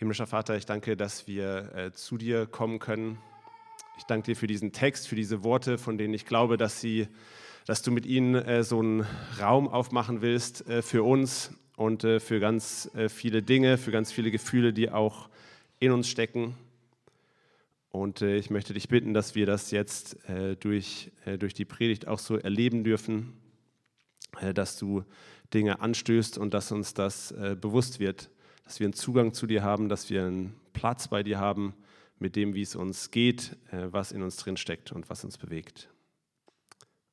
Himmlischer Vater, ich danke, dass wir äh, zu dir kommen können. Ich danke dir für diesen Text, für diese Worte, von denen ich glaube, dass, sie, dass du mit ihnen äh, so einen Raum aufmachen willst äh, für uns und äh, für ganz äh, viele Dinge, für ganz viele Gefühle, die auch in uns stecken. Und äh, ich möchte dich bitten, dass wir das jetzt durch, durch die Predigt auch so erleben dürfen, dass du Dinge anstößt und dass uns das bewusst wird dass wir einen Zugang zu dir haben, dass wir einen Platz bei dir haben mit dem, wie es uns geht, äh, was in uns drin steckt und was uns bewegt.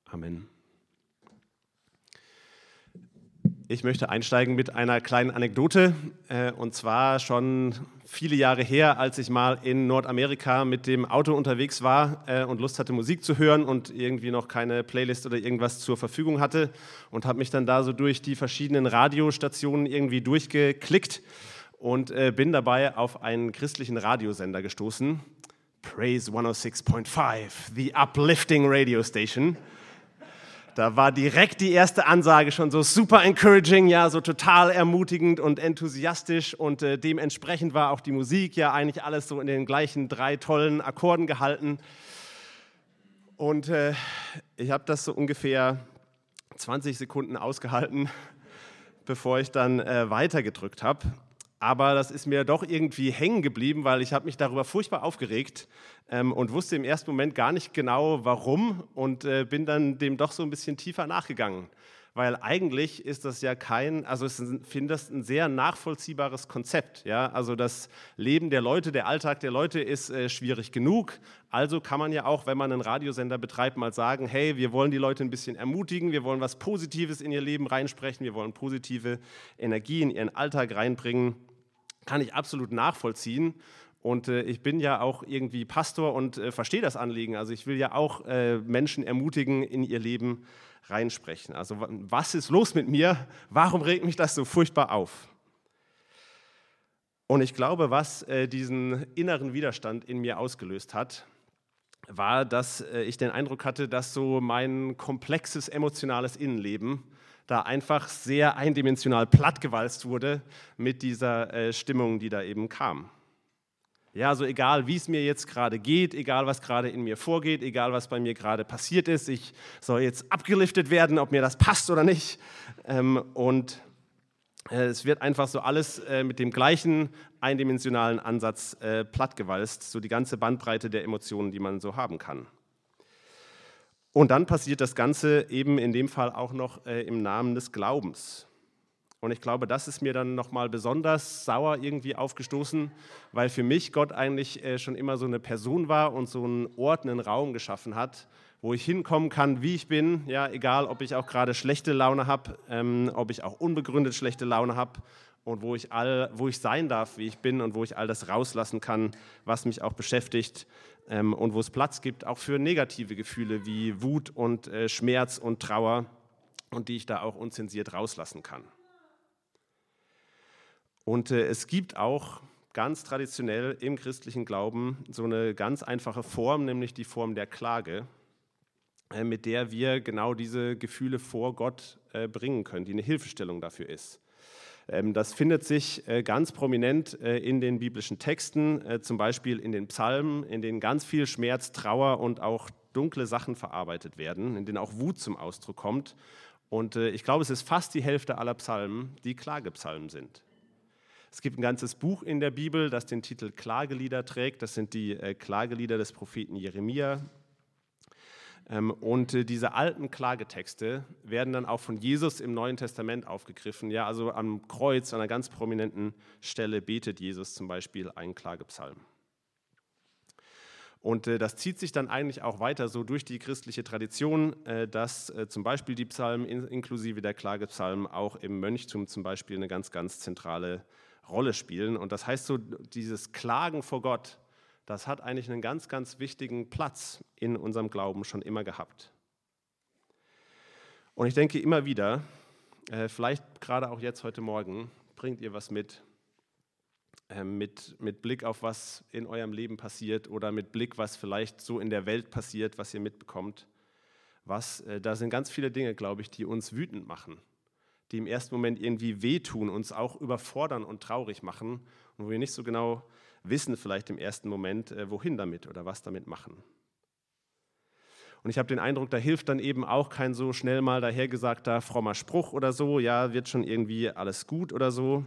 Amen. Ich möchte einsteigen mit einer kleinen Anekdote. Äh, und zwar schon viele Jahre her, als ich mal in Nordamerika mit dem Auto unterwegs war äh, und Lust hatte, Musik zu hören und irgendwie noch keine Playlist oder irgendwas zur Verfügung hatte. Und habe mich dann da so durch die verschiedenen Radiostationen irgendwie durchgeklickt und äh, bin dabei auf einen christlichen Radiosender gestoßen. Praise 106.5, the uplifting radio station. Da war direkt die erste Ansage schon so super encouraging, ja, so total ermutigend und enthusiastisch und äh, dementsprechend war auch die Musik ja eigentlich alles so in den gleichen drei tollen Akkorden gehalten. Und äh, ich habe das so ungefähr 20 Sekunden ausgehalten, bevor ich dann äh, weitergedrückt habe. Aber das ist mir doch irgendwie hängen geblieben, weil ich habe mich darüber furchtbar aufgeregt ähm, und wusste im ersten Moment gar nicht genau, warum und äh, bin dann dem doch so ein bisschen tiefer nachgegangen. Weil eigentlich ist das ja kein, also ich finde das ein sehr nachvollziehbares Konzept. Ja? Also das Leben der Leute, der Alltag der Leute ist äh, schwierig genug. Also kann man ja auch, wenn man einen Radiosender betreibt, mal sagen, hey, wir wollen die Leute ein bisschen ermutigen, wir wollen was Positives in ihr Leben reinsprechen, wir wollen positive Energie in ihren Alltag reinbringen kann ich absolut nachvollziehen. Und äh, ich bin ja auch irgendwie Pastor und äh, verstehe das Anliegen. Also ich will ja auch äh, Menschen ermutigen, in ihr Leben reinsprechen. Also was ist los mit mir? Warum regt mich das so furchtbar auf? Und ich glaube, was äh, diesen inneren Widerstand in mir ausgelöst hat, war, dass äh, ich den Eindruck hatte, dass so mein komplexes emotionales Innenleben da einfach sehr eindimensional plattgewalzt wurde mit dieser äh, Stimmung, die da eben kam. Ja, also egal, wie es mir jetzt gerade geht, egal, was gerade in mir vorgeht, egal, was bei mir gerade passiert ist, ich soll jetzt abgeliftet werden, ob mir das passt oder nicht. Ähm, und äh, es wird einfach so alles äh, mit dem gleichen eindimensionalen Ansatz plattgewalzt, so die ganze Bandbreite der Emotionen, die man so haben kann. Und dann passiert das Ganze eben in dem Fall auch noch äh, im Namen des Glaubens. Und ich glaube, das ist mir dann nochmal besonders sauer irgendwie aufgestoßen, weil für mich Gott eigentlich äh, schon immer so eine Person war und so einen Ort, einen Raum geschaffen hat, wo ich hinkommen kann, wie ich bin. Ja, egal, ob ich auch gerade schlechte Laune habe, ähm, ob ich auch unbegründet schlechte Laune habe und wo ich, all, wo ich sein darf, wie ich bin und wo ich all das rauslassen kann, was mich auch beschäftigt ähm, und wo es Platz gibt, auch für negative Gefühle wie Wut und äh, Schmerz und Trauer und die ich da auch unzensiert rauslassen kann. Und äh, es gibt auch ganz traditionell im christlichen Glauben so eine ganz einfache Form, nämlich die Form der Klage, äh, mit der wir genau diese Gefühle vor Gott äh, bringen können, die eine Hilfestellung dafür ist. Ähm, das findet sich äh, ganz prominent äh, in den biblischen Texten, äh, zum Beispiel in den Psalmen, in denen ganz viel Schmerz, Trauer und auch dunkle Sachen verarbeitet werden, in denen auch Wut zum Ausdruck kommt. Und ich glaube, es ist fast die Hälfte aller Psalmen, die Klagepsalmen sind. Es gibt ein ganzes Buch in der Bibel, das den Titel Klagelieder trägt. Das sind die Klagelieder des Propheten Jeremia. Ähm, und äh, diese alten Klagetexte werden dann auch von Jesus im Neuen Testament aufgegriffen. Ja, also am Kreuz, an einer ganz prominenten Stelle, betet Jesus zum Beispiel einen Klagepsalm. Und äh, das zieht sich dann eigentlich auch weiter so durch die christliche Tradition, äh, dass zum Beispiel die Psalmen inklusive der Klagepsalmen auch im Mönchtum zum Beispiel eine ganz, ganz zentrale Rolle spielen. Und das heißt so, dieses Klagen vor Gott, das hat eigentlich einen ganz, ganz wichtigen Platz in unserem Glauben schon immer gehabt. Und ich denke immer wieder, äh, vielleicht gerade auch jetzt heute Morgen, bringt ihr was mit, äh, mit, mit Blick auf was in eurem Leben passiert oder mit Blick, was vielleicht so in der Welt passiert, was ihr mitbekommt. Was, äh, da sind ganz viele Dinge, glaube ich, die uns wütend machen, die im ersten Moment irgendwie wehtun, uns auch überfordern und traurig machen und wo wir nicht so genau wissen, vielleicht im ersten Moment, äh, wohin damit oder was damit machen. Und ich habe den Eindruck, da hilft dann eben auch kein so schnell mal dahergesagter frommer Spruch oder so, ja, wird schon irgendwie alles gut oder so,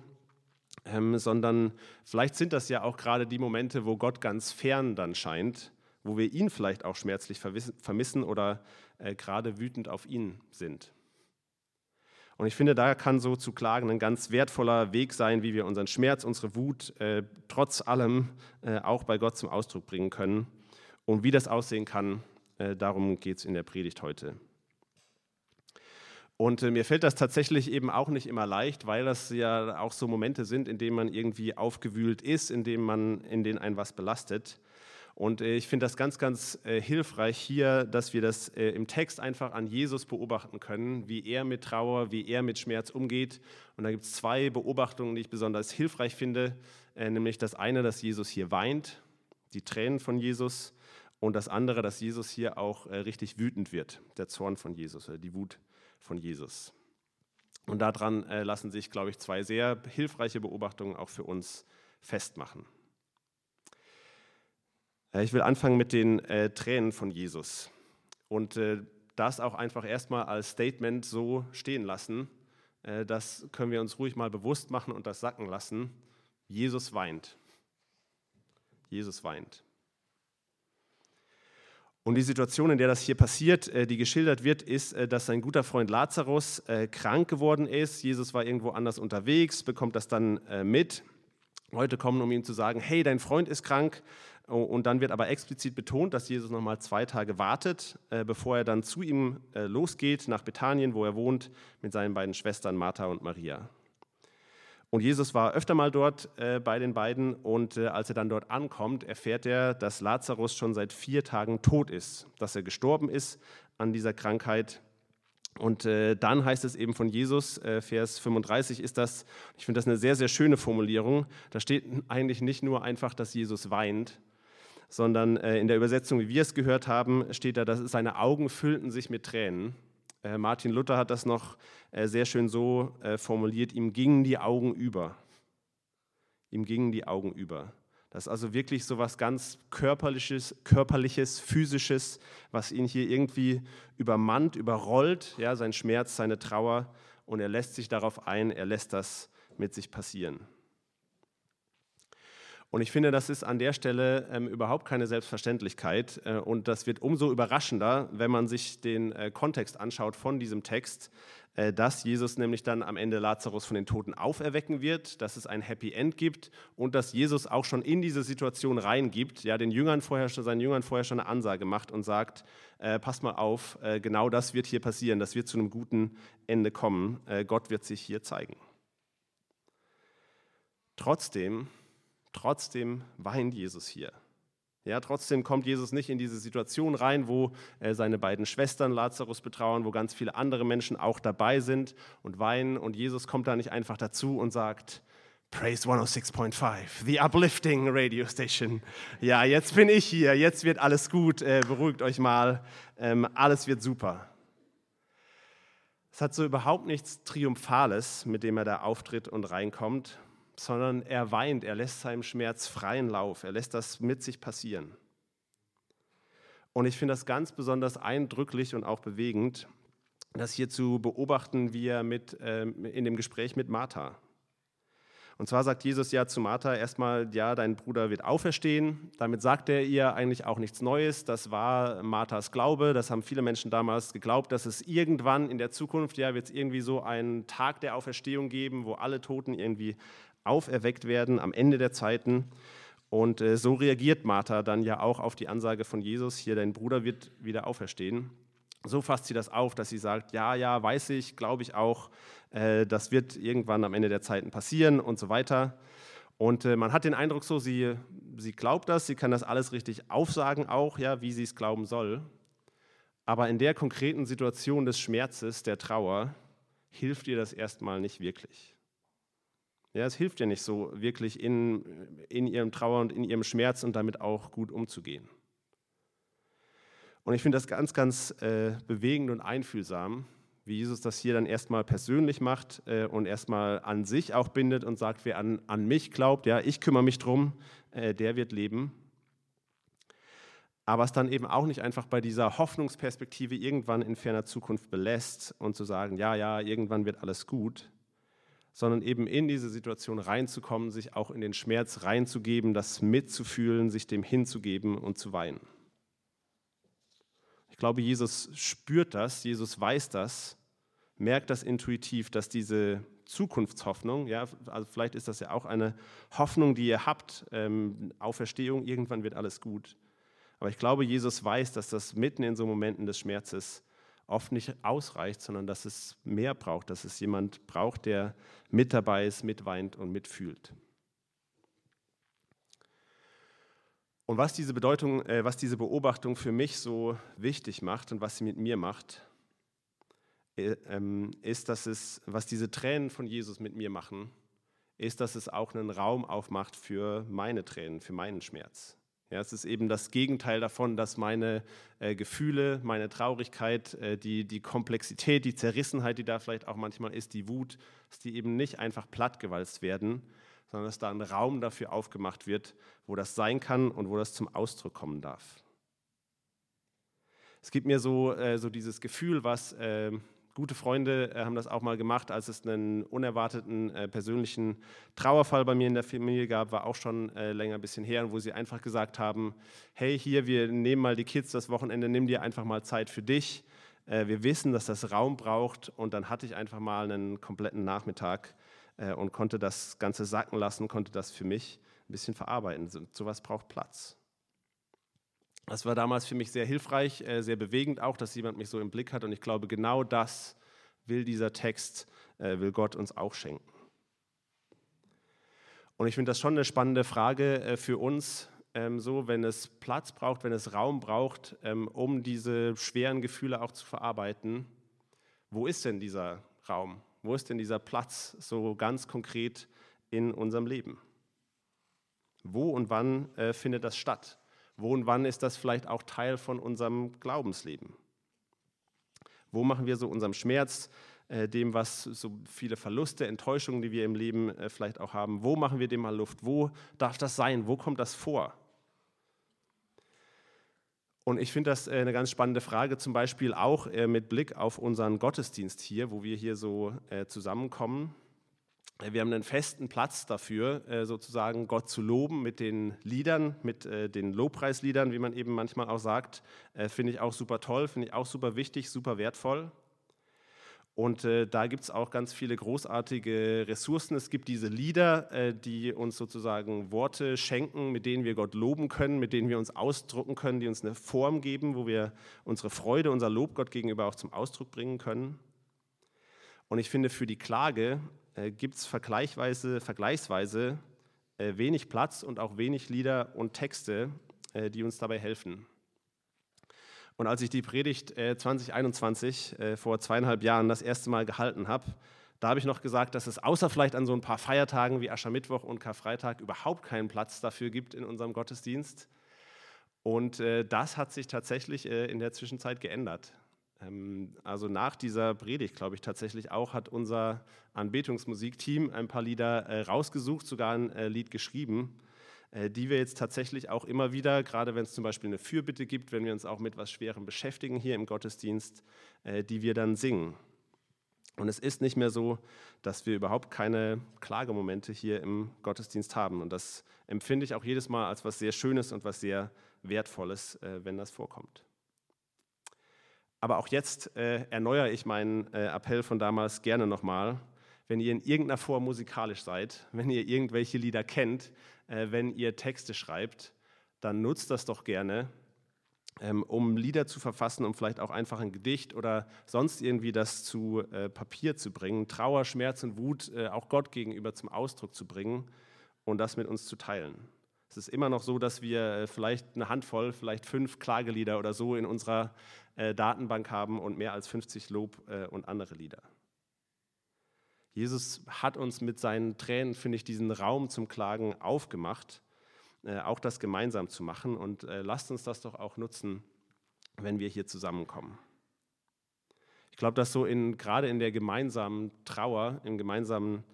ähm, sondern vielleicht sind das ja auch gerade die Momente, wo Gott ganz fern dann scheint, wo wir ihn vielleicht auch schmerzlich vermissen oder äh, gerade wütend auf ihn sind. Und ich finde, da kann so zu klagen ein ganz wertvoller Weg sein, wie wir unseren Schmerz, unsere Wut äh, trotz allem äh, auch bei Gott zum Ausdruck bringen können. Und wie das aussehen kann, äh, darum geht es in der Predigt heute. Und äh, mir fällt das tatsächlich eben auch nicht immer leicht, weil das ja auch so Momente sind, in denen man irgendwie aufgewühlt ist, in denen man, in denen ein was belastet. Und äh, ich finde das ganz, ganz äh, hilfreich hier, dass wir das äh, im Text einfach an Jesus beobachten können, wie er mit Trauer, wie er mit Schmerz umgeht. Und da gibt es zwei Beobachtungen, die ich besonders hilfreich finde, nämlich das eine, dass Jesus hier weint, die Tränen von Jesus, und das andere, dass Jesus hier auch richtig wütend wird, der Zorn von Jesus, oder die Wut von Jesus. Und daran lassen sich, glaube ich, zwei sehr hilfreiche Beobachtungen auch für uns festmachen. Äh, ich will anfangen mit den äh, Tränen von Jesus und äh, das auch einfach erstmal als Statement so stehen lassen. Äh, das können wir uns ruhig mal bewusst machen und das sacken lassen. Jesus weint. Jesus weint. Und die Situation, in der das hier passiert, äh, die geschildert wird, ist, äh, dass sein guter Freund Lazarus krank geworden ist. Jesus war irgendwo anders unterwegs, bekommt das dann mit. Leute kommen, um ihm zu sagen, hey, dein Freund ist krank. Und dann wird aber explizit betont, dass Jesus noch mal zwei Tage wartet, äh, bevor er dann zu ihm äh, losgeht nach Bethanien, wo er wohnt, mit seinen beiden Schwestern Martha und Maria. Und Jesus war öfter mal dort äh, bei den beiden und als er dann dort ankommt, erfährt er, dass Lazarus schon seit vier Tagen tot ist, dass er gestorben ist an dieser Krankheit. Und dann heißt es eben von Jesus, Vers 35 ist das, ich finde das eine sehr, sehr schöne Formulierung, da steht eigentlich nicht nur einfach, dass Jesus weint, sondern äh, in der Übersetzung, wie wir es gehört haben, steht da, dass seine Augen füllten sich mit Tränen. Äh, Martin Luther hat das noch äh, sehr schön so formuliert, ihm gingen die Augen über. Ihm gingen die Augen über. Das ist also wirklich so was ganz körperliches, körperliches, physisches, was ihn hier irgendwie übermannt, überrollt, ja, sein Schmerz, seine Trauer und er lässt sich darauf ein, er lässt das mit sich passieren. Und ich finde, das ist an der Stelle ähm, überhaupt keine Selbstverständlichkeit. Äh, und das wird umso überraschender, wenn man sich den äh, Kontext anschaut von diesem Text, äh, dass Jesus nämlich dann am Ende Lazarus von den Toten auferwecken wird, dass es ein Happy End gibt und dass Jesus auch schon in diese Situation reingibt, ja, den Jüngern vorher schon, seinen Jüngern vorher schon eine Ansage macht und sagt, äh, passt mal auf, äh, genau das wird hier passieren, das wird zu einem guten Ende kommen, äh, Gott wird sich hier zeigen. Trotzdem Trotzdem weint Jesus hier. Ja, trotzdem kommt Jesus nicht in diese Situation rein, wo äh, seine beiden Schwestern Lazarus betrauern, wo ganz viele andere Menschen auch dabei sind und weinen. Und Jesus kommt da nicht einfach dazu und sagt, Praise 106.5, the uplifting radio station. Ja, jetzt bin ich hier, jetzt wird alles gut, äh, beruhigt euch mal, ähm, alles wird super. Es hat so überhaupt nichts Triumphales, mit dem er da auftritt und reinkommt, sondern er weint, er lässt seinem Schmerz freien Lauf, er lässt das mit sich passieren. Und ich finde das ganz besonders eindrücklich und auch bewegend, das hier zu beobachten, wie er mit, äh, in dem Gespräch mit Martha. Und zwar sagt Jesus ja zu Martha erstmal, ja, dein Bruder wird auferstehen. Damit sagt er ihr eigentlich auch nichts Neues. Das war Marthas Glaube. Das haben viele Menschen damals geglaubt, dass es irgendwann in der Zukunft, ja, wird es irgendwie so einen Tag der Auferstehung geben, wo alle Toten irgendwie auferweckt werden am Ende der Zeiten. Und äh, so reagiert Martha dann ja auch auf die Ansage von Jesus, hier dein Bruder wird wieder auferstehen. So fasst sie das auf, dass sie sagt, ja, ja, weiß ich, glaube ich auch, äh, das wird irgendwann am Ende der Zeiten passieren und so weiter. Und äh, man hat den Eindruck so, sie, sie glaubt das, sie kann das alles richtig aufsagen auch, ja, wie sie es glauben soll. Aber in der konkreten Situation des Schmerzes, der Trauer, hilft ihr das erstmal nicht wirklich. Ja, es hilft ja nicht so, wirklich in, in ihrem Trauer und in ihrem Schmerz und damit auch gut umzugehen. Und ich finde das ganz, ganz äh, bewegend und einfühlsam, wie Jesus das hier dann erstmal persönlich macht äh, und erstmal an sich auch bindet und sagt, wer an, an mich glaubt, ja, ich kümmere mich drum, äh, der wird leben. Aber es dann eben auch nicht einfach bei dieser Hoffnungsperspektive irgendwann in ferner Zukunft belässt und zu sagen, ja, ja, irgendwann wird alles gut, sondern eben in diese Situation reinzukommen, sich auch in den Schmerz reinzugeben, das mitzufühlen, sich dem hinzugeben und zu weinen. Ich glaube, Jesus spürt das, Jesus weiß das, merkt das intuitiv, dass diese Zukunftshoffnung, ja, also vielleicht ist das ja auch eine Hoffnung, die ihr habt, ähm, Auferstehung, irgendwann wird alles gut. Aber ich glaube, Jesus weiß, dass das mitten in so Momenten des Schmerzes oft nicht ausreicht, sondern dass es mehr braucht, dass es jemand braucht, der mit dabei ist, mitweint und mitfühlt. Und was diese Bedeutung, äh, was diese Beobachtung für mich so wichtig macht und was sie mit mir macht, äh, ähm, ist, dass es, was diese Tränen von Jesus mit mir machen, ist, dass es auch einen Raum aufmacht für meine Tränen, für meinen Schmerz. Ja, es ist eben das Gegenteil davon, dass meine äh, Gefühle, meine Traurigkeit, äh, die, die Komplexität, die Zerrissenheit, die da vielleicht auch manchmal ist, die Wut, dass die eben nicht einfach plattgewalzt werden, sondern dass da ein Raum dafür aufgemacht wird, wo das sein kann und wo das zum Ausdruck kommen darf. Es gibt mir so, äh, so dieses Gefühl, was äh, Gute Freunde äh, haben das auch mal gemacht, als es einen unerwarteten äh, persönlichen Trauerfall bei mir in der Familie gab, war auch schon äh, länger ein bisschen her, wo sie einfach gesagt haben, hey, hier, wir nehmen mal die Kids das Wochenende, nimm dir einfach mal Zeit für dich. Äh, wir wissen, dass das Raum braucht und dann hatte ich einfach mal einen kompletten Nachmittag äh, und konnte das Ganze sacken lassen, konnte das für mich ein bisschen verarbeiten. So, sowas braucht Platz. Das war damals für mich sehr hilfreich, äh, sehr bewegend auch, dass jemand mich so im Blick hat. Und ich glaube, genau das will dieser Text, äh, will Gott uns auch schenken. Und ich finde das schon eine spannende Frage äh, für uns, ähm, so wenn es Platz braucht, wenn es Raum braucht, ähm, um diese schweren Gefühle auch zu verarbeiten. Wo ist denn dieser Raum? Wo ist denn dieser Platz so ganz konkret in unserem Leben? Wo und wann findet das statt? Wo und wann ist das vielleicht auch Teil von unserem Glaubensleben? Wo machen wir so unserem Schmerz, äh, dem, was so viele Verluste, Enttäuschungen, die wir im Leben äh, vielleicht auch haben, wo machen wir dem mal Luft? Wo darf das sein? Wo kommt das vor? Und ich finde das äh, eine ganz spannende Frage, zum Beispiel auch äh, mit Blick auf unseren Gottesdienst hier, wo wir hier so äh, zusammenkommen. Wir haben einen festen Platz dafür, äh, sozusagen Gott zu loben mit den Liedern, mit äh, den Lobpreisliedern, wie man eben manchmal auch sagt. Äh, finde ich auch super toll, finde ich auch super wichtig, super wertvoll. Und da gibt es auch ganz viele großartige Ressourcen. Es gibt diese Lieder, die uns sozusagen Worte schenken, mit denen wir Gott loben können, mit denen wir uns ausdrucken können, die uns eine Form geben, wo wir unsere Freude, unser Lob Gott gegenüber auch zum Ausdruck bringen können. Und ich finde, für die Klage äh, gibt es vergleichsweise, vergleichsweise äh, wenig Platz und auch wenig Lieder und Texte, äh, die uns dabei helfen. Und als ich die Predigt 2021 vor zweieinhalb Jahren das erste Mal gehalten habe, da habe ich noch gesagt, dass es außer vielleicht an so ein paar Feiertagen wie Aschermittwoch und Karfreitag überhaupt keinen Platz dafür gibt in unserem Gottesdienst. Und das hat sich tatsächlich in der Zwischenzeit geändert. Ähm, also nach dieser Predigt, glaube ich tatsächlich auch, hat unser Anbetungsmusikteam ein paar Lieder äh, rausgesucht, sogar ein äh, Lied geschrieben, äh, die wir jetzt tatsächlich auch immer wieder, gerade wenn es zum Beispiel eine Fürbitte gibt, wenn wir uns auch mit etwas Schwerem beschäftigen hier im Gottesdienst, die wir dann singen. Und es ist nicht mehr so, dass wir überhaupt keine Klagemomente hier im Gottesdienst haben. Und das empfinde ich auch jedes Mal als was sehr Schönes und was sehr Wertvolles, wenn das vorkommt. Aber auch jetzt äh, erneuere ich meinen äh, Appell von damals gerne nochmal. Wenn ihr in irgendeiner Form musikalisch seid, wenn ihr irgendwelche Lieder kennt, äh, wenn ihr Texte schreibt, dann nutzt das doch gerne, ähm, um Lieder zu verfassen, um vielleicht auch einfach ein Gedicht oder sonst irgendwie das zu äh, Papier zu bringen, Trauer, Schmerz und Wut äh, auch Gott gegenüber zum Ausdruck zu bringen und das mit uns zu teilen. Es ist immer noch so, dass wir äh, vielleicht eine Handvoll, vielleicht fünf Klagelieder oder so in unserer äh, Datenbank haben und mehr als 50 Lob äh, und andere Lieder. Jesus hat uns mit seinen Tränen, finde ich, diesen Raum zum Klagen aufgemacht, auch das gemeinsam zu machen. Und lasst uns das doch auch nutzen, wenn wir hier zusammenkommen. Ich glaube, dass so in, gerade in der gemeinsamen Trauer, im gemeinsamen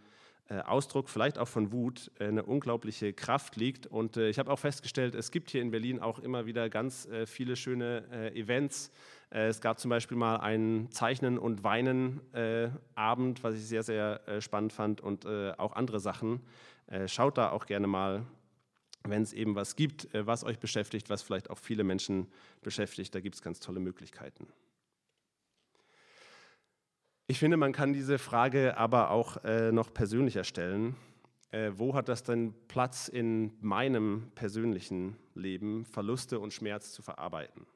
Ausdruck, vielleicht auch von Wut, äh, eine unglaubliche Kraft liegt. Und äh, ich habe auch festgestellt, es gibt hier in Berlin auch immer wieder ganz viele schöne Events. Es gab zum Beispiel mal einen Zeichnen- und Weinen-Abend, was ich sehr, sehr spannend fand und auch andere Sachen. Schaut da auch gerne mal, wenn es eben was gibt, was euch beschäftigt, was vielleicht auch viele Menschen beschäftigt. Da gibt es ganz tolle Möglichkeiten. Ich finde, man kann diese Frage aber auch äh, noch persönlicher stellen. Äh, wo hat das denn Platz in meinem persönlichen Leben, Verluste und Schmerz zu verarbeiten?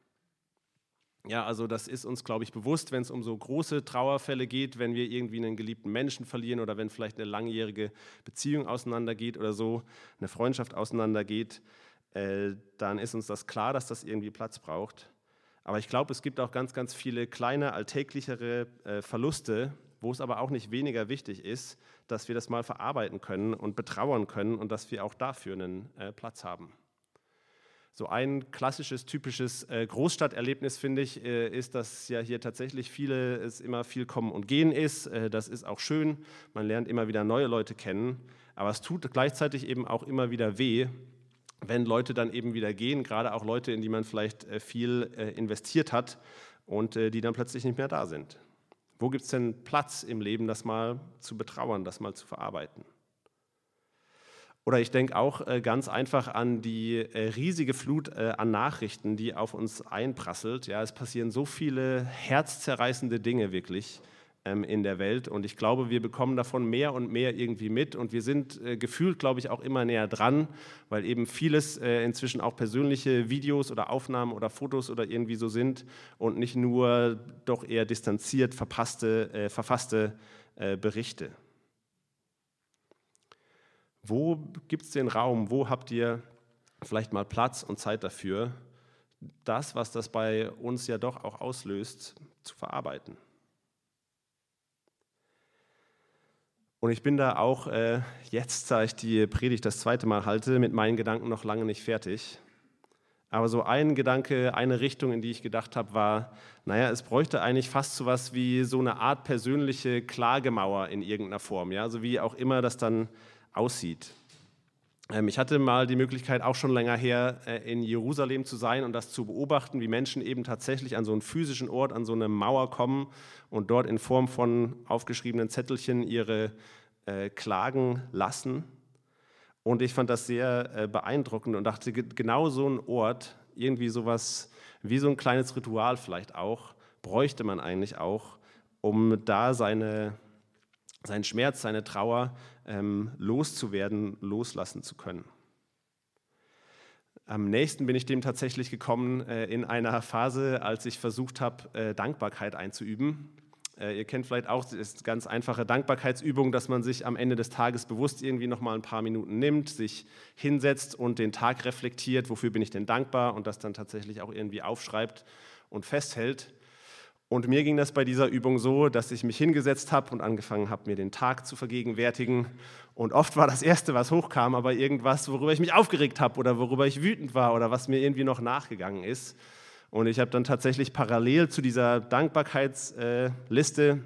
Ja, also das ist uns, glaube ich, bewusst, wenn es um so große Trauerfälle geht, wenn wir irgendwie einen geliebten Menschen verlieren oder wenn vielleicht eine langjährige Beziehung auseinandergeht oder so, eine Freundschaft auseinandergeht, äh, dann ist uns das klar, dass das irgendwie Platz braucht. Aber ich glaube, es gibt auch ganz, ganz viele kleine, alltäglichere äh, Verluste, wo es aber auch nicht weniger wichtig ist, dass wir das mal verarbeiten können und betrauern können und dass wir auch dafür einen äh, Platz haben. So ein klassisches, typisches äh, Großstadterlebnis, finde ich, äh, ist, dass ja hier tatsächlich viele, es immer viel Kommen und Gehen ist. Äh, das ist auch schön. Man lernt immer wieder neue Leute kennen. Aber es tut gleichzeitig eben auch immer wieder weh, wenn Leute dann eben wieder gehen, gerade auch Leute, in die man vielleicht äh, viel äh, investiert hat und äh, die dann plötzlich nicht mehr da sind. Wo gibt es denn Platz im Leben, das mal zu betrauern, das mal zu verarbeiten? Oder ich denke auch ganz einfach an die riesige Flut an Nachrichten, die auf uns einprasselt. Ja, es passieren so viele herzzerreißende Dinge wirklich in der Welt. Und ich glaube, wir bekommen davon mehr und mehr irgendwie mit. Und wir sind äh, gefühlt, glaube ich, auch immer näher dran, weil eben vieles äh, inzwischen auch persönliche Videos oder Aufnahmen oder Fotos oder irgendwie so sind und nicht nur doch eher distanziert verpasste, äh, verfasste äh, Berichte. Wo gibt es den Raum? Wo habt ihr vielleicht mal Platz und Zeit dafür, das, was das bei uns ja doch auch auslöst, zu verarbeiten? Und ich bin da auch äh, jetzt, da ich die Predigt das zweite Mal halte, mit meinen Gedanken noch lange nicht fertig. Aber so ein Gedanke, eine Richtung, in die ich gedacht habe, war, naja, es bräuchte eigentlich fast so was wie so eine Art persönliche Klagemauer in irgendeiner Form, ja, so wie auch immer das dann aussieht. Ähm, ich hatte mal die Möglichkeit, auch schon länger her äh, in Jerusalem zu sein und das zu beobachten, wie Menschen eben tatsächlich an so einen physischen Ort, an so eine Mauer kommen und dort in Form von aufgeschriebenen Zettelchen ihre äh, Klagen lassen. Und ich fand das sehr äh, beeindruckend und dachte, genau so ein Ort, irgendwie sowas wie so ein kleines Ritual vielleicht auch, bräuchte man eigentlich auch, um da seine seinen Schmerz, seine Trauer ähm, loszuwerden, loslassen zu können. Am nächsten bin ich dem tatsächlich gekommen äh, in einer Phase, als ich versucht habe, äh, Dankbarkeit einzuüben. Äh, ihr kennt vielleicht auch, ist ganz einfache Dankbarkeitsübung, dass man sich am Ende des Tages bewusst irgendwie noch mal ein paar Minuten nimmt, sich hinsetzt und den Tag reflektiert, wofür bin ich denn dankbar und das dann tatsächlich auch irgendwie aufschreibt und festhält. Und mir ging das bei dieser Übung so, dass ich mich hingesetzt habe und angefangen habe, mir den Tag zu vergegenwärtigen. Und oft war das Erste, was hochkam, aber irgendwas, worüber ich mich aufgeregt habe oder worüber ich wütend war oder was mir irgendwie noch nachgegangen ist. Und ich habe dann tatsächlich parallel zu dieser Dankbarkeitsliste,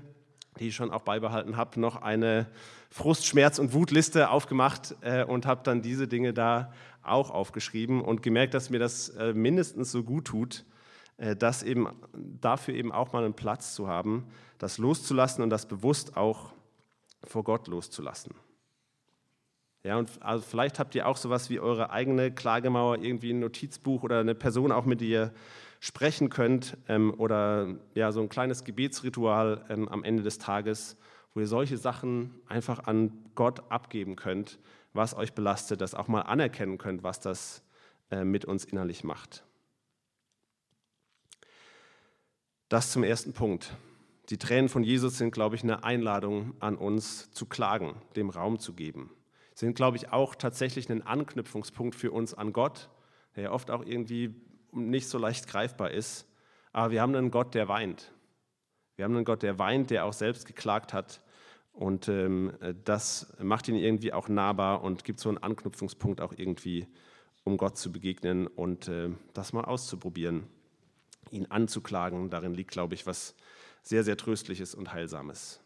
die ich schon auch beibehalten habe, noch eine Frust-, Schmerz- und Wutliste aufgemacht äh, und habe dann diese Dinge da auch aufgeschrieben und gemerkt, dass mir das äh, mindestens so gut tut das eben, dafür eben auch mal einen Platz zu haben, das loszulassen und das bewusst auch vor Gott loszulassen. Ja, und also vielleicht habt ihr auch sowas wie eure eigene Klagemauer, irgendwie ein Notizbuch oder eine Person, auch mit ihr sprechen könnt ähm, oder ja, so ein kleines Gebetsritual ähm, am Ende des Tages, wo ihr solche Sachen einfach an Gott abgeben könnt, was euch belastet, das auch mal anerkennen könnt, was das äh, mit uns innerlich macht. Das zum ersten Punkt. Die Tränen von Jesus sind, glaube ich, eine Einladung an uns zu klagen, dem Raum zu geben. Sie sind, glaube ich, auch tatsächlich ein Anknüpfungspunkt für uns an Gott, der ja oft auch irgendwie nicht so leicht greifbar ist. Aber wir haben einen Gott, der weint. Wir haben einen Gott, der weint, der auch selbst geklagt hat. Und ähm, das macht ihn irgendwie auch nahbar und gibt so einen Anknüpfungspunkt auch irgendwie, um Gott zu begegnen und äh, das mal auszuprobieren ihn anzuklagen. Darin liegt, glaube ich, was sehr, sehr Tröstliches und Heilsames.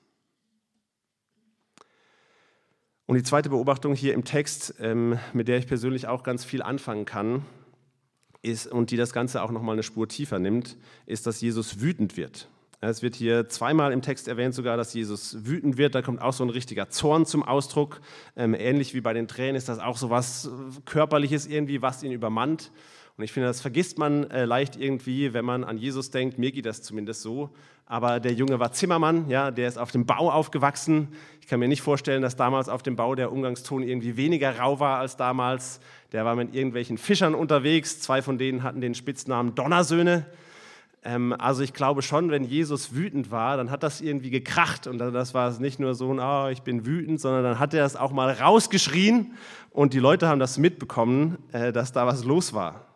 Und die zweite Beobachtung hier im Text, ähm, mit der ich persönlich auch ganz viel anfangen kann, ist, und die das Ganze auch nochmal eine Spur tiefer nimmt, ist, dass Jesus wütend wird. Es wird hier zweimal im Text erwähnt sogar, dass Jesus wütend wird. Da kommt auch so ein richtiger Zorn zum Ausdruck. Ähm, ähnlich wie bei den Tränen ist das auch so was Körperliches irgendwie, was ihn übermannt. Und ich finde, das vergisst man äh, leicht irgendwie, wenn man an Jesus denkt. Mir geht das zumindest so. Aber der Junge war Zimmermann, ja, der ist auf dem Bau aufgewachsen. Ich kann mir nicht vorstellen, dass damals auf dem Bau der Umgangston irgendwie weniger rau war als damals. Der war mit irgendwelchen Fischern unterwegs. Zwei von denen hatten den Spitznamen Donnersöhne. Ähm, also ich glaube schon, wenn Jesus wütend war, dann hat das irgendwie gekracht und das war nicht nur so, oh, ich bin wütend, sondern dann hat er es auch mal rausgeschrien und die Leute haben das mitbekommen, äh, dass da was los war.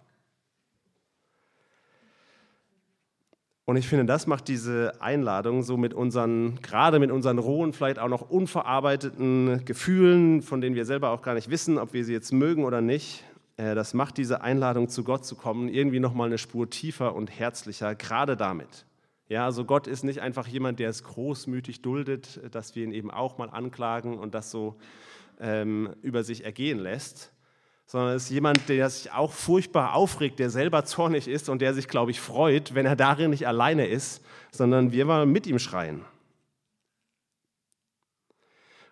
Und ich finde, das macht diese Einladung so mit unseren, gerade mit unseren rohen, vielleicht auch noch unverarbeiteten Gefühlen, von denen wir selber auch gar nicht wissen, ob wir sie jetzt mögen oder nicht, äh, das macht diese Einladung zu Gott zu kommen irgendwie nochmal eine Spur tiefer und herzlicher, gerade damit. Ja, also Gott ist nicht einfach jemand, der es großmütig duldet, dass wir ihn eben auch mal anklagen und das so ähm, über sich ergehen lässt, sondern es ist jemand, der sich auch furchtbar aufregt, der selber zornig ist und der sich, glaube ich, freut, wenn er darin nicht alleine ist, sondern wir mal mit ihm schreien.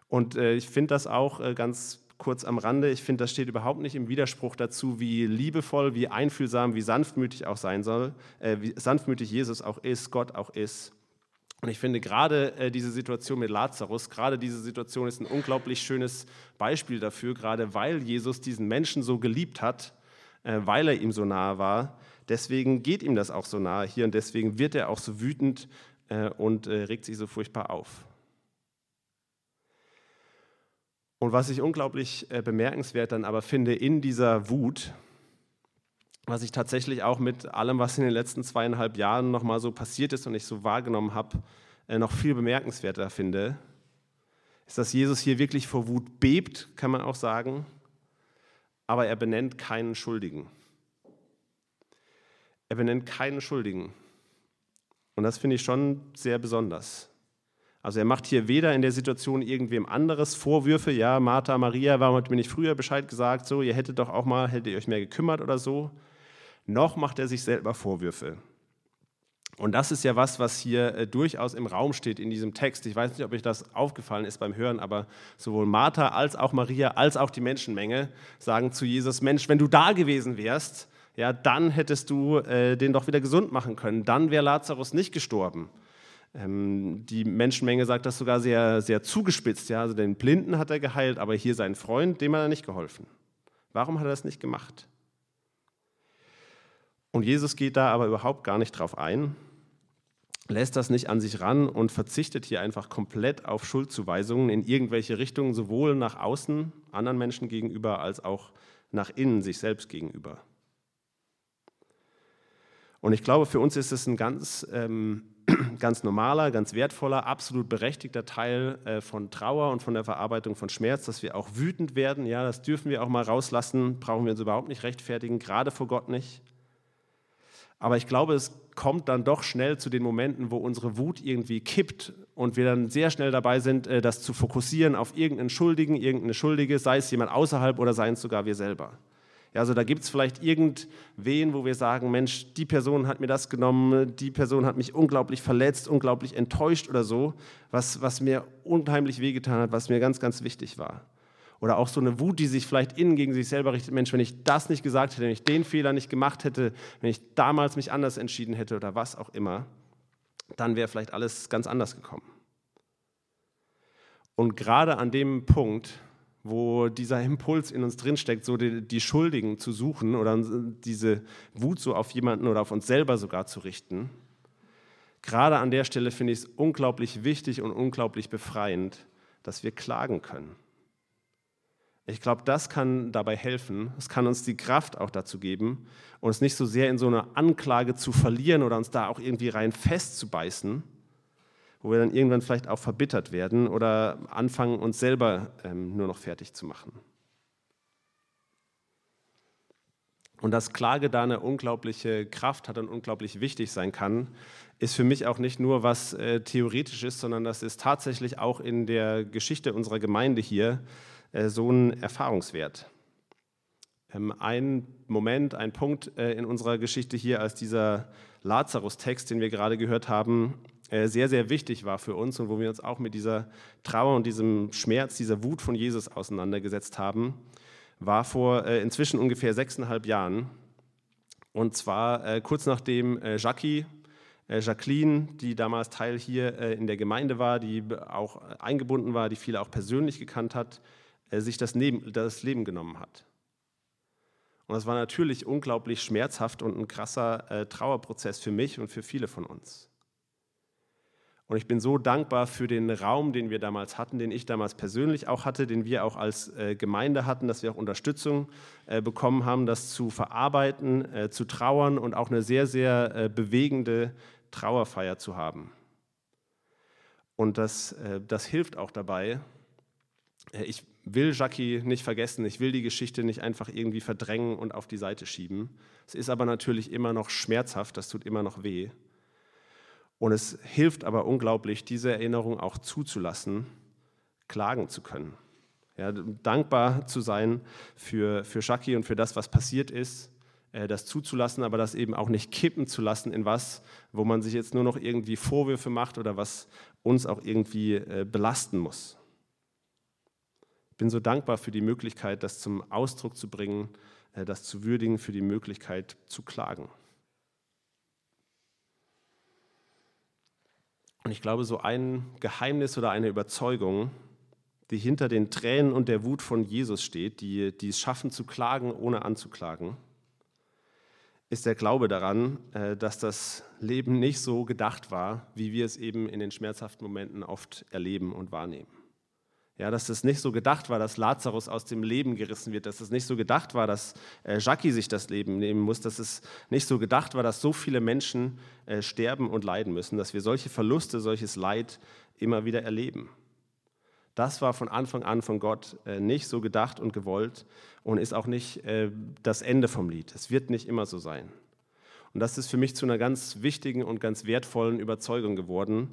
Und äh, ich finde das auch äh, ganz kurz am Rande, ich finde, das steht überhaupt nicht im Widerspruch dazu, wie liebevoll, wie einfühlsam, wie sanftmütig auch sein soll, äh, wie sanftmütig Jesus auch ist, Gott auch ist. Und ich finde gerade äh, diese Situation mit Lazarus, gerade diese Situation ist ein unglaublich schönes Beispiel dafür, gerade weil Jesus diesen Menschen so geliebt hat, äh, weil er ihm so nahe war. Deswegen geht ihm das auch so nahe hier und deswegen wird er auch so wütend äh, und äh, regt sich so furchtbar auf. Und was ich unglaublich äh, bemerkenswert dann aber finde in dieser Wut, was ich tatsächlich auch mit allem, was in den letzten zweieinhalb Jahren nochmal so passiert ist und ich so wahrgenommen habe, äh, noch viel bemerkenswerter finde, ist, dass Jesus hier wirklich vor Wut bebt, kann man auch sagen, aber er benennt keinen Schuldigen. Er benennt keinen Schuldigen. Und das finde ich schon sehr besonders. Also er macht hier weder in der Situation irgendwem anderes Vorwürfe, ja, Martha, Maria, warum habt ihr mir nicht früher Bescheid gesagt, so, ihr hättet doch auch mal, hättet ihr euch mehr gekümmert oder so, noch macht er sich selber Vorwürfe. Und das ist ja was, was hier äh, durchaus im Raum steht in diesem Text. Ich weiß nicht, ob euch das aufgefallen ist beim Hören, aber sowohl Martha als auch Maria als auch die Menschenmenge sagen zu Jesus, Mensch, wenn du da gewesen wärst, ja, dann hättest du äh, den doch wieder gesund machen können. Dann wäre Lazarus nicht gestorben. Ähm, die Menschenmenge sagt das sogar sehr, sehr zugespitzt. Ja? Also den Blinden hat er geheilt, aber hier seinen Freund, dem hat er nicht geholfen. Warum hat er das nicht gemacht? Und Jesus geht da aber überhaupt gar nicht drauf ein, lässt das nicht an sich ran und verzichtet hier einfach komplett auf Schuldzuweisungen in irgendwelche Richtungen, sowohl nach außen, anderen Menschen gegenüber, als auch nach innen, sich selbst gegenüber. Und ich glaube, für uns ist es ein ganz ähm, ganz normaler, ganz wertvoller, absolut berechtigter Teil äh, von Trauer und von der Verarbeitung von Schmerz, dass wir auch wütend werden. Ja, das dürfen wir auch mal rauslassen, brauchen wir uns überhaupt nicht rechtfertigen, gerade vor Gott nicht. Aber ich glaube, es kommt dann doch schnell zu den Momenten, wo unsere Wut irgendwie kippt und wir dann sehr schnell dabei sind, äh, das zu fokussieren auf irgendeinen Schuldigen, irgendeine Schuldige, sei es jemand außerhalb oder seien es sogar wir selber. Ja, also da gibt es vielleicht irgendwen, wo wir sagen, Mensch, die Person hat mir das genommen, die Person hat mich unglaublich verletzt, unglaublich enttäuscht oder so, was, was mir unheimlich wehgetan hat, was mir ganz, ganz wichtig war. Oder auch so eine Wut, die sich vielleicht innen gegen sich selber richtet. Mensch, wenn ich das nicht gesagt hätte, wenn ich den Fehler nicht gemacht hätte, wenn ich damals mich anders entschieden hätte oder was auch immer, dann wäre vielleicht alles ganz anders gekommen. Und gerade an dem Punkt wo dieser Impuls in uns drinsteckt, so die, die, Schuldigen zu suchen oder diese Wut so auf jemanden oder auf uns selber sogar zu richten. Gerade an der Stelle finde ich es unglaublich wichtig und unglaublich befreiend, dass wir klagen können. Ich glaube, das kann dabei helfen. Es kann uns die Kraft auch dazu geben, uns nicht so sehr in so eine Anklage zu verlieren oder uns da auch irgendwie rein festzubeißen, wo wir dann irgendwann vielleicht auch verbittert werden oder anfangen, uns selber ähm, nur noch fertig zu machen. Und dass Klage da eine unglaubliche Kraft hat und unglaublich wichtig sein kann, ist für mich auch nicht nur was äh, theoretisch ist, sondern das ist tatsächlich auch in der Geschichte unserer Gemeinde hier so ein Erfahrungswert. Ähm, ein Moment, ein Punkt äh, in unserer Geschichte hier, als dieser Lazarus-Text, den wir gerade gehört haben, äh, sehr, sehr wichtig war für uns und wo wir uns auch mit dieser Trauer und diesem Schmerz, dieser Wut von Jesus auseinandergesetzt haben, war vor äh, inzwischen ungefähr sechseinhalb Jahren. Und zwar äh, kurz nachdem äh, Jackie, äh, Jacqueline, die damals Teil hier äh, in der Gemeinde war, die auch eingebunden war, die viele auch persönlich gekannt hat, äh, sich das, Neben, das Leben genommen hat. Und das war natürlich unglaublich schmerzhaft und ein krasser Trauerprozess für mich und für viele von uns. Und ich bin so dankbar für den Raum, den wir damals hatten, den ich damals persönlich auch hatte, den wir auch als äh, Gemeinde hatten, dass wir auch Unterstützung äh, bekommen haben, das zu verarbeiten, äh, zu trauern und auch eine sehr, sehr bewegende Trauerfeier zu haben. Und das, das hilft auch dabei. Ich will Jackie nicht vergessen, ich will die Geschichte nicht einfach irgendwie verdrängen und auf die Seite schieben. Es ist aber natürlich immer noch schmerzhaft, das tut immer noch weh. Und es hilft aber unglaublich, diese Erinnerung auch zuzulassen, klagen zu können. Ja, dankbar zu sein für, für Shaki und für das, was passiert ist, äh, das zuzulassen, aber das eben auch nicht kippen zu lassen in was, wo man sich jetzt nur noch irgendwie Vorwürfe macht oder was uns auch irgendwie äh, belasten muss. Ich bin so dankbar für die Möglichkeit, das zum Ausdruck zu bringen, äh, das zu würdigen, für die Möglichkeit zu klagen. Und ich glaube, so ein Geheimnis oder eine Überzeugung, die hinter den Tränen und der Wut von Jesus steht, die, die es schaffen zu klagen, ohne anzuklagen, ist der Glaube daran, äh, dass das Leben nicht so gedacht war, wie wir es eben in den schmerzhaften Momenten oft erleben und wahrnehmen. Ja, dass es nicht so gedacht war, dass Lazarus aus dem Leben gerissen wird, dass es nicht so gedacht war, dass äh, Jackie sich das Leben nehmen muss, dass es nicht so gedacht war, dass so viele Menschen äh, sterben und leiden müssen, dass wir solche Verluste, solches Leid immer wieder erleben. Das war von Anfang an von Gott äh, nicht so gedacht und gewollt und ist auch nicht äh, das Ende vom Lied. Es wird nicht immer so sein. Und das ist für mich zu einer ganz wichtigen und ganz wertvollen Überzeugung geworden,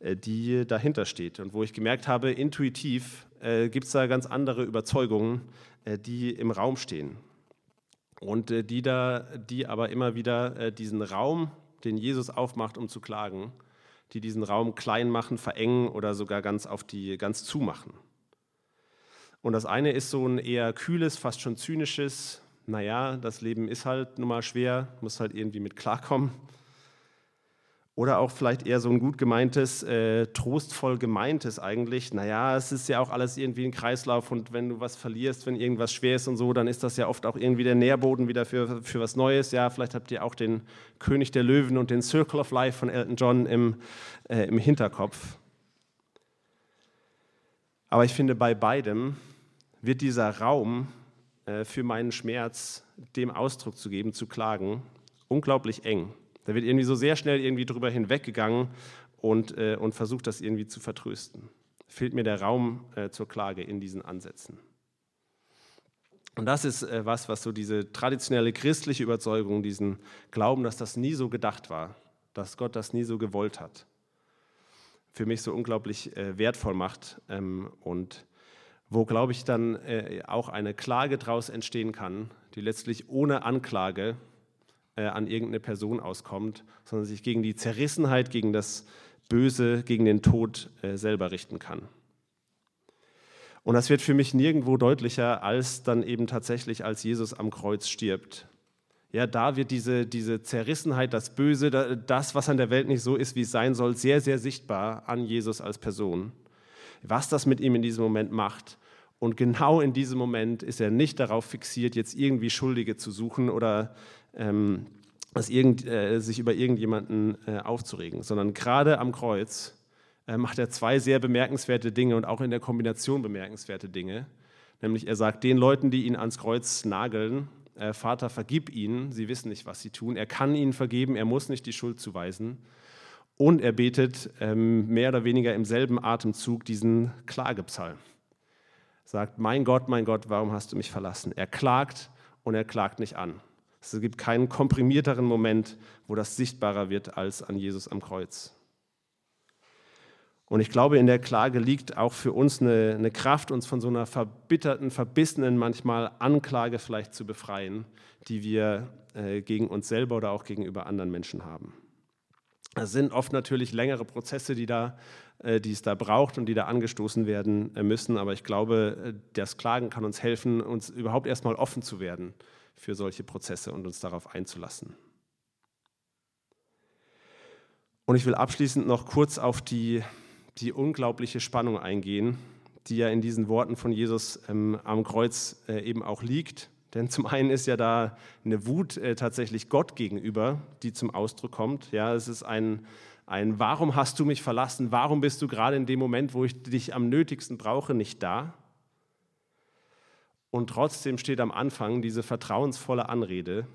äh, die dahinter steht. Und wo ich gemerkt habe, intuitiv äh, gibt es da ganz andere Überzeugungen, äh, die im Raum stehen. Und die, da, die aber immer wieder diesen Raum, den Jesus aufmacht, um zu klagen, die diesen Raum klein machen, verengen oder sogar ganz auf die ganz zumachen. Und das eine ist so ein eher kühles, fast schon zynisches, naja, das Leben ist halt nun mal schwer, muss halt irgendwie mit klarkommen. Oder auch vielleicht eher so ein gut gemeintes, äh, trostvoll gemeintes eigentlich. Naja, es ist ja auch alles irgendwie ein Kreislauf und wenn du was verlierst, wenn irgendwas schwer ist und so, dann ist das ja oft auch irgendwie der Nährboden wieder für, für was Neues. Ja, vielleicht habt ihr auch den König der Löwen und den Circle of Life von Elton John im, äh, im Hinterkopf. Aber ich finde, bei beidem wird dieser Raum für meinen Schmerz dem Ausdruck zu geben, zu klagen, unglaublich eng. Da wird irgendwie so sehr schnell irgendwie drüber hinweggegangen und, äh, und versucht, das irgendwie zu vertrösten. Fehlt mir der Raum äh, zur Klage in diesen Ansätzen. Und das ist äh, was, was so diese traditionelle christliche Überzeugung, diesen Glauben, dass das nie so gedacht war, dass Gott das nie so gewollt hat, für mich so unglaublich äh, wertvoll macht ähm, und wo, glaube ich, dann äh, auch eine Klage daraus entstehen kann, die letztlich ohne Anklage äh, an irgendeine Person auskommt, sondern sich gegen die Zerrissenheit, gegen das Böse, gegen den Tod äh, selber richten kann. Und das wird für mich nirgendwo deutlicher als dann eben tatsächlich, als Jesus am Kreuz stirbt. Ja, da wird diese, diese Zerrissenheit, das Böse, das, was an der Welt nicht so ist, wie es sein soll, sehr, sehr sichtbar an Jesus als Person. Was das mit ihm in diesem Moment macht und genau in diesem Moment ist er nicht darauf fixiert, jetzt irgendwie Schuldige zu suchen oder ähm, irgend, äh, sich über irgendjemanden äh, aufzuregen, sondern gerade am Kreuz äh, macht er zwei sehr bemerkenswerte Dinge und auch in der Kombination bemerkenswerte Dinge. Nämlich er sagt den Leuten, die ihn ans Kreuz nageln, äh, Vater, vergib ihnen, sie wissen nicht, was sie tun. Er kann ihnen vergeben, er muss nicht die Schuld zuweisen. Und er betet ähm, mehr oder weniger im selben Atemzug diesen Klagepsalm sagt, mein Gott, mein Gott, warum hast du mich verlassen? Er klagt und er klagt nicht an, Es gibt keinen komprimierteren Moment, wo das sichtbarer wird als an Jesus am Kreuz. Und ich glaube, in der Klage liegt auch für uns eine, eine, Kraft, uns von so einer verbitterten, verbissenen, manchmal Anklage vielleicht zu befreien, die wir äh, gegen uns selber oder auch gegenüber anderen Menschen haben. Es sind oft natürlich längere Prozesse, die, da, äh, die es da braucht und die da angestoßen werden äh, müssen. Aber ich glaube, äh, das Klagen kann uns helfen, uns überhaupt erstmal offen zu werden für solche Prozesse und uns darauf einzulassen. Und ich will abschließend noch kurz auf die, die unglaubliche Spannung eingehen, die ja in diesen Worten von Jesus ähm, am Kreuz äh, eben auch liegt. Denn zum einen ist ja da eine Wut äh, tatsächlich Gott gegenüber, die zum Ausdruck kommt. Ja, es ist ein, ein Warum hast du mich verlassen? Warum bist du gerade in dem Moment, wo ich dich am nötigsten brauche, nicht da? Und trotzdem steht am Anfang diese vertrauensvolle Anrede,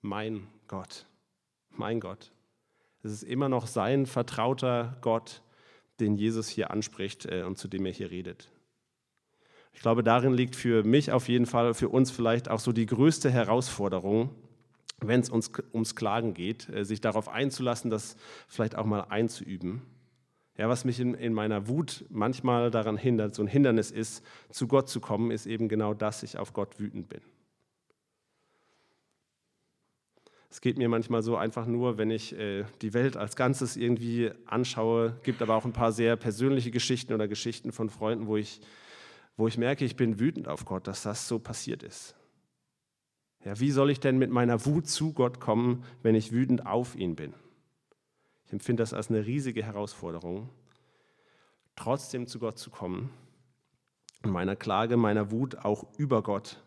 mein Gott, mein Gott. Es ist immer noch sein vertrauter Gott, den Jesus hier anspricht äh, und zu dem er hier redet. Ich glaube, darin liegt für mich auf jeden Fall, für uns vielleicht auch so die größte Herausforderung, wenn es uns ums Klagen geht, äh, sich darauf einzulassen, das vielleicht auch mal einzuüben ja, was mich in, in, meiner Wut manchmal daran hindert, so ein Hindernis ist, zu Gott zu kommen, ist eben genau dass ich auf Gott wütend bin. Es geht mir manchmal so einfach nur, wenn ich äh, die Welt als Ganzes irgendwie anschaue, gibt aber auch ein paar sehr persönliche Geschichten oder Geschichten von Freunden, wo ich, wo ich merke, ich bin wütend auf Gott, dass das so passiert ist. Ja, wie soll ich denn mit meiner Wut zu Gott kommen, wenn ich wütend auf ihn bin? Ich empfinde das als eine riesige Herausforderung, trotzdem zu Gott zu kommen und meiner Klage, meiner Wut auch über Gott,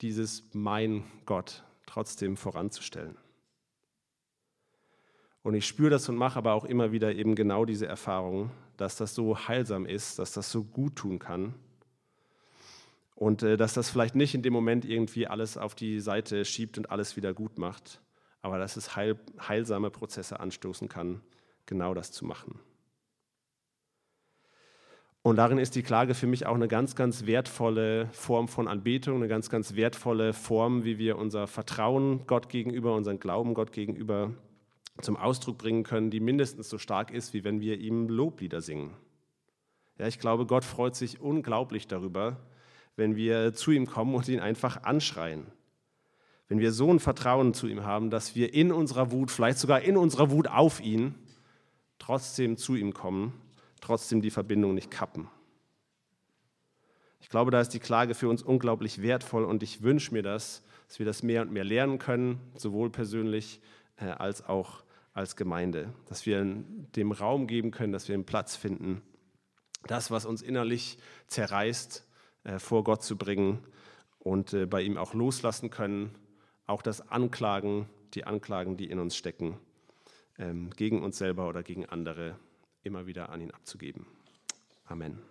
dieses mein Gott trotzdem voranzustellen. Und ich spüre das und mache aber auch immer wieder eben genau diese Erfahrung, dass das so heilsam ist, dass das so gut tun kann. Und äh, dass das vielleicht nicht in dem Moment irgendwie alles auf die Seite schiebt und alles wieder gut macht, aber dass es heil, heilsame Prozesse anstoßen kann, genau das zu machen. Und darin ist die Klage für mich auch eine ganz, ganz wertvolle Form von Anbetung, eine ganz, ganz wertvolle Form, wie wir unser Vertrauen Gott gegenüber, unseren Glauben Gott gegenüber zum Ausdruck bringen können, die mindestens so stark ist, wie wenn wir ihm Loblieder singen. Ja, ich glaube, Gott freut sich unglaublich darüber, wenn wir zu ihm kommen und ihn einfach anschreien. Wenn wir so ein Vertrauen zu ihm haben, dass wir in unserer Wut, vielleicht sogar in unserer Wut auf ihn, trotzdem zu ihm kommen, trotzdem die Verbindung nicht kappen. Ich glaube, da ist die Klage für uns unglaublich wertvoll und ich wünsche mir das, dass wir das mehr und mehr lernen können, sowohl persönlich äh, als auch als Gemeinde, dass wir dem Raum geben können, dass wir einen Platz finden, das, was uns innerlich zerreißt, vor Gott zu bringen und äh, bei ihm auch loslassen können auch das Anklagen, die Anklagen, die in uns stecken, ähm, gegen uns selber oder gegen andere, immer wieder an ihn abzugeben. Amen.